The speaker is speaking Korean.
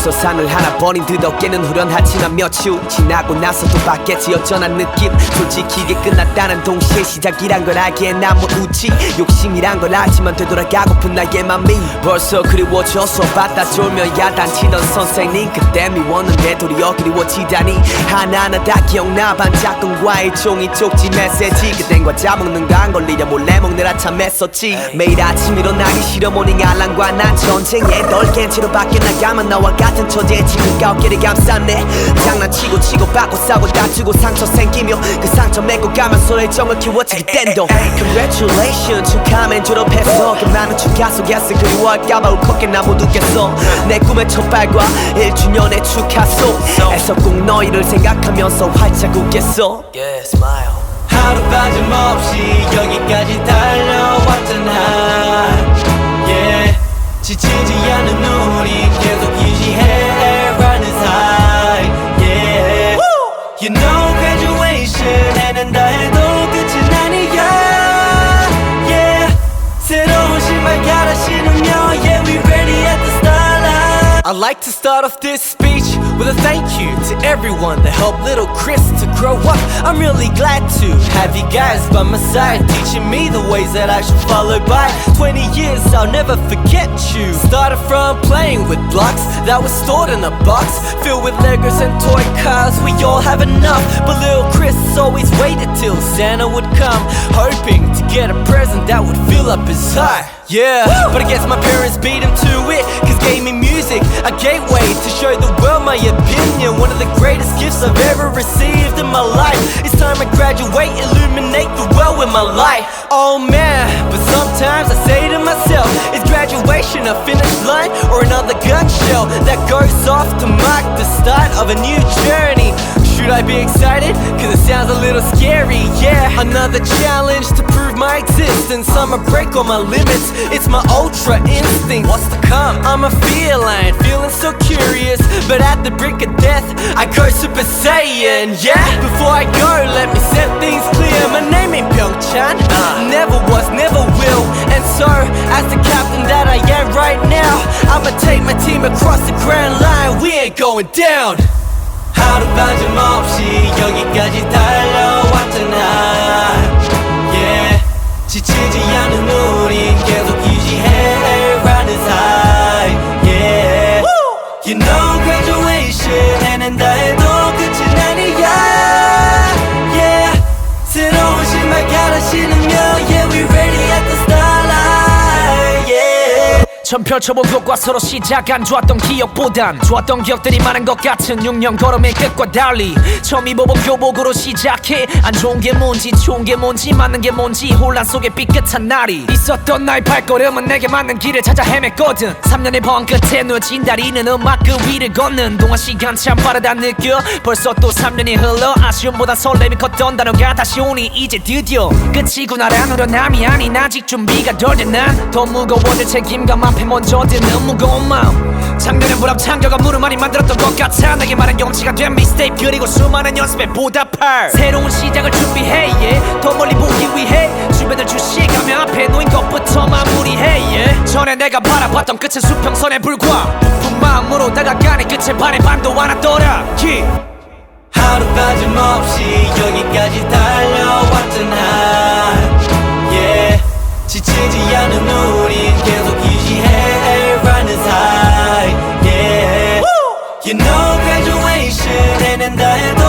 벌써 산을 하나 버린 듯 어깨는 후련하지만 몇주 지나고 나서도 바뀌었지 어쩌한 느낌. 솔직히 이게 끝났다는 동시에 시작이란 걸 알기에 난뭐 웃지. 욕심이란 걸 알지만 되돌아가고픈 나의 맘이 벌써 그리워져서 받다 졸며 야단치던 선생님. 그때 미웠는데 도리어 그리워지다니. 하나하나 다 기억나 반짝꿍과의 종이 쪽지 메시지. 그땐 과자 먹는 거안 걸리려 몰래 먹느라 참 애썼지. 매일 아침 일어나기 싫어 morning 알람과 난 전쟁에 덜 깬 채로 밖에 나가면 나와 같은 처지에 지금까 어깨를 감쌌네. 장난치고 치고 받고 싸고 다투고 상처 생기며 그 상처 메고 가면서 열정을 키웠지 그땐도. Congratulations 축하맨 졸업했어. 그 많은 축하 속에서 그리워할까봐 울컥해 나 못 웃겠어. 내 꿈의 첫발과 1주년의 축하소. 에서 꼭 너희를 생각하면서 활짝 웃겠어. Yeah, smile. 하루 빠짐없이 여기까지 달려왔잖아 yeah. 지치지 않는 우리 I'd like to start off this speech with a thank you to everyone that helped little Chris to grow up. I'm really glad to have you guys by my side, teaching me the ways that I should follow by. 20 years, I'll never forget you. Started from playing with blocks that was stored in a box filled with Legos and toy cars. We all have enough, but little Chris always waited till Santa would come, hoping to get a present that would fill up his heart. Yeah, but I guess my parents beat him to it, cause gave me music, a gateway to show the world my opinion. One of the greatest gifts I've ever received in my life. It's time I graduate, illuminate the world with my light. Oh man, but sometimes I say to myself, is graduation a finish line or another gun shell that goes off to mark the start of a new journey? Should I be excited? Cause it sounds a little scary, yeah. Another challenge to prove my existence. I'ma break all my limits. It's my ultra instinct. What's to come? I'm a feline, feeling so curious. But at the brink of death, I go Super Saiyan, yeah. Before I go, let me set things clear. My name ain't Pyeongchan. Uh. Never was, never will. And so, as the captain that I am right now, I'ma take my team across the grand line. We ain't going down. 하루 빠짐없이 여기까지 달려왔잖아 yeah. 지치지 않은 우린 계속 유지해 라는 사이 yeah. You know 처음 펼쳐본 교과서로 시작 안 좋았던 기억보단 좋았던 기억들이 많은 것 같은 6년 걸음의 끝과 달리 처음 입어본 교복으로 시작해. 안 좋은 게 뭔지 좋은 게 뭔지 맞는 게 뭔지 혼란 속에 삐끗한 날이 있었던 나의 발걸음은 내게 맞는 길을 찾아 헤맸거든. 3년의 번 끝에 누워진 다리는 음악 그 위를 걷는 동안 시간 참 빠르다 느껴. 벌써 또 3년이 흘러 아쉬움보다 설렘이 컸던 단어가 다시 오니 이제 드디어 끝이구나라는 후련함이 아닌 아직 준비가 덜 된 난 더 무거워질 책임감 앞에 먼저 드는 무거운 마음 작년엔 불합 창조가 무릎 많이 만들었던 것 같아 내게 말은 용치가 된 미스테이크 그리고 수많은 연습에 보답할 새로운 시작을 준비해 yeah. 더 멀리 보기 위해 주변을 주시가며 앞에 놓인 것부터 마무리해 yeah. 전에 내가 바라봤던 끝은 수평선에 불과 부푼 마음으로 다가가니 끝에 반의 반도 하나 떠라 yeah. 하루 빠짐없이 여기까지 달려왔잖아 graduation 해